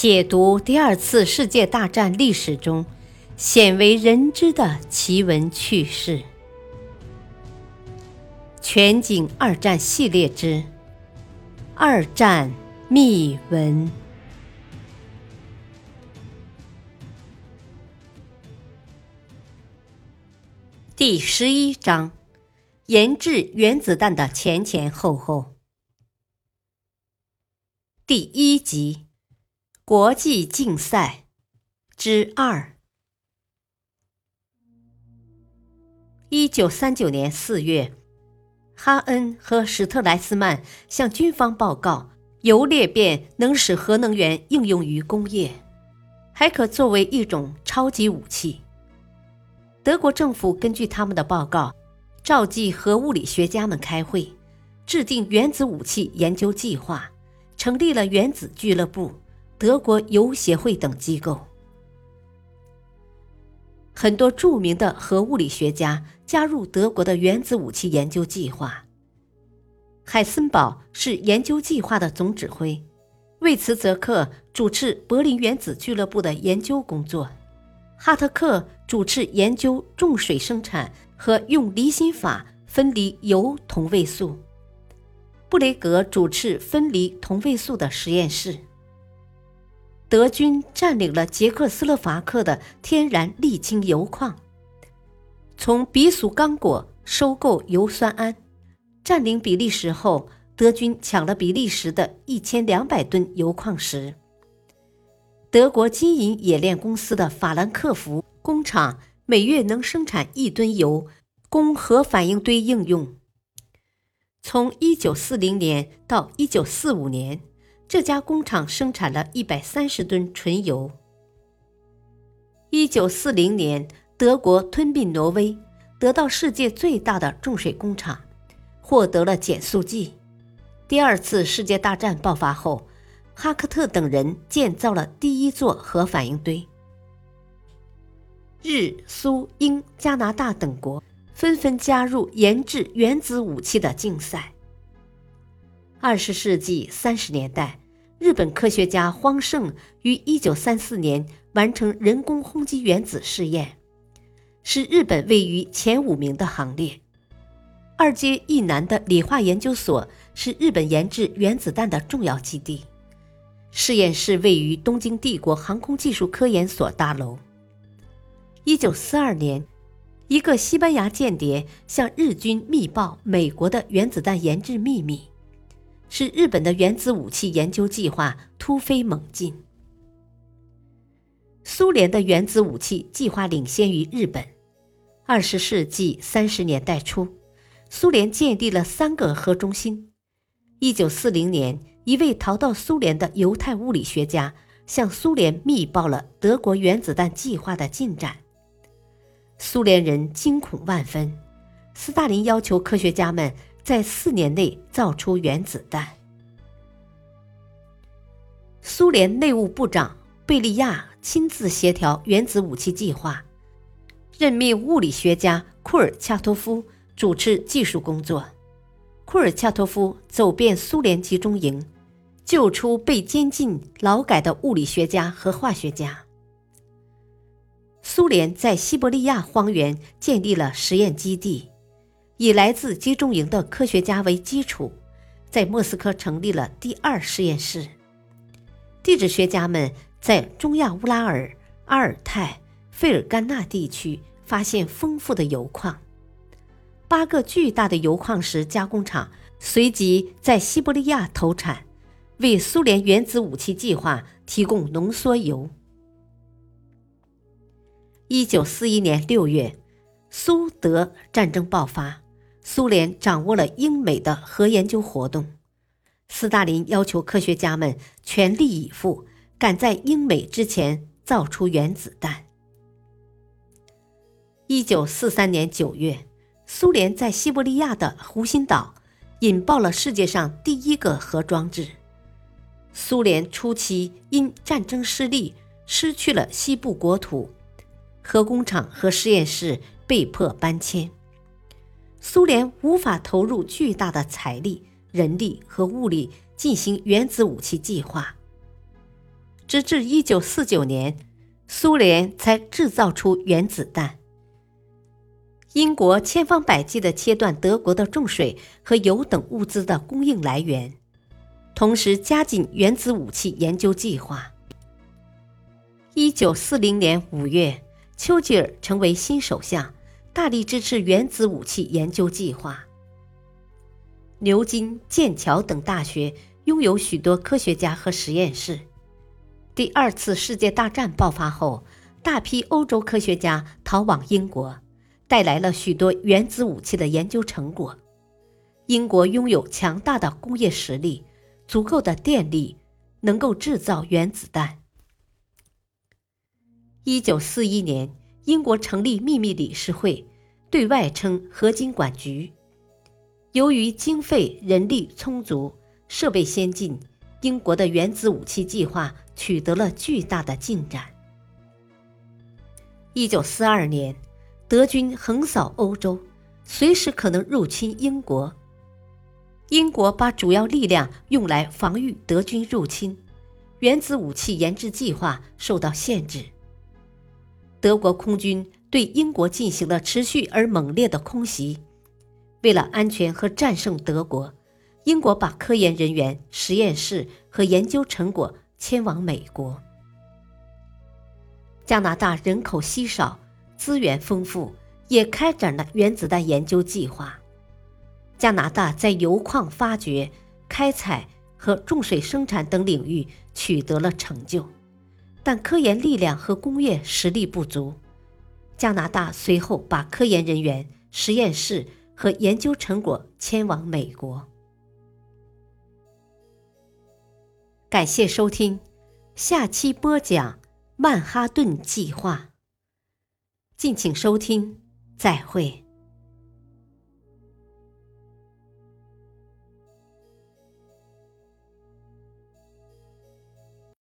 解读第二次世界大战历史中鲜为人知的奇闻趣事。全景二战系列之《二战秘闻》第十一章：研制原子弹的前前后后。第一集：国际竞赛之二。一九三九年四月。哈恩和史特莱斯曼向军方报告，铀裂变能使核能源应用于工业，还可作为一种超级武器。德国政府根据他们的报告，召集核物理学家们开会，制定原子武器研究计划，成立了原子俱乐部、德国铀协会等机构。很多著名的核物理学家加入德国的原子武器研究计划。海森堡是研究计划的总指挥，魏茨泽克主持柏林原子俱乐部的研究工作，哈特克主持研究重水生产和用离心法分离铀同位素，布雷格主持分离同位素的实验室。德军占领了捷克斯洛伐克的天然沥青铀矿，从比属刚果收购油酸铵。占领比利时后，德军抢了比利时的一千两百吨铀矿石。德国金银冶炼公司的法兰克福工厂每月能生产一吨铀，供核反应堆应用。从一九四零年到一九四五年。这家工厂生产了一百三十吨纯油。一九四零年，德国吞并挪威，得到世界最大的重水工厂，获得了减速剂。第二次世界大战爆发后，哈克特等人建造了第一座核反应堆。日、苏、英、加拿大等国纷纷加入研制原子武器的竞赛。二十世纪三十年代，日本科学家荒盛于一九三四年完成人工轰击原子试验，使日本位于前五名的行列。二阶一南的理化研究所是日本研制原子弹的重要基地，实验室位于东京帝国航空技术科研所大楼。一九四二年，一个西班牙间谍向日军密报美国的原子弹研制秘密。使日本的原子武器研究计划突飞猛进。苏联的原子武器计划领先于日本。二十世纪三十年代初，苏联建立了三个核中心。一九四零年，一位逃到苏联的犹太物理学家向苏联密报了德国原子弹计划的进展。苏联人惊恐万分，斯大林要求科学家们。在四年内造出原子弹。苏联内务部长贝利亚亲自协调原子武器计划，任命物理学家库尔恰托夫主持技术工作。库尔恰托夫走遍苏联集中营，救出被监禁劳改的物理学家和化学家。苏联在西伯利亚荒原建立了实验基地。以来自集中营的科学家为基础，在莫斯科成立了第二实验室。地质学家们在中亚乌拉尔、阿尔泰、费尔干纳地区发现丰富的铀矿，八个巨大的铀矿石加工厂随即在西伯利亚投产，为苏联原子武器计划提供浓缩铀。一九四一年六月，苏德战争爆发。苏联掌握了英美的核研究活动，斯大林要求科学家们全力以赴，赶在英美之前造出原子弹。一九四三年九月，苏联在西伯利亚的湖心岛引爆了世界上第一个核装置。苏联初期因战争失利，失去了西部国土，核工厂和实验室被迫搬迁。苏联无法投入巨大的财力、人力和物力进行原子武器计划。直至一九四九年，苏联才制造出原子弹。英国千方百计地切断德国的重水和油等物资的供应来源，同时加紧原子武器研究计划。一九四零年五月，丘吉尔成为新首相，大力支持原子武器研究计划。牛津、剑桥等大学拥有许多科学家和实验室。第二次世界大战爆发后，大批欧洲科学家逃往英国。带来了许多原子武器的研究成果。英国拥有强大的工业实力，足够的电力，能够制造原子弹。一九四一年，英国成立秘密理事会，对外称合金管局。由于经费、人力充足，设备先进，英国的原子武器计划取得了巨大的进展。一九四二年。德军横扫欧洲，随时可能入侵英国。英国把主要力量用来防御德军入侵，原子武器研制计划受到限制。德国空军对英国进行了持续而猛烈的空袭。为了安全和战胜德国，英国把科研人员、实验室和研究成果迁往美国。加拿大人口稀少。资源丰富，也开展了原子弹研究计划。加拿大在油矿发掘、开采和重水生产等领域取得了成就，但科研力量和工业实力不足。加拿大随后把科研人员、实验室和研究成果迁往美国。感谢收听，下期播讲曼哈顿计划。敬请收听，再会。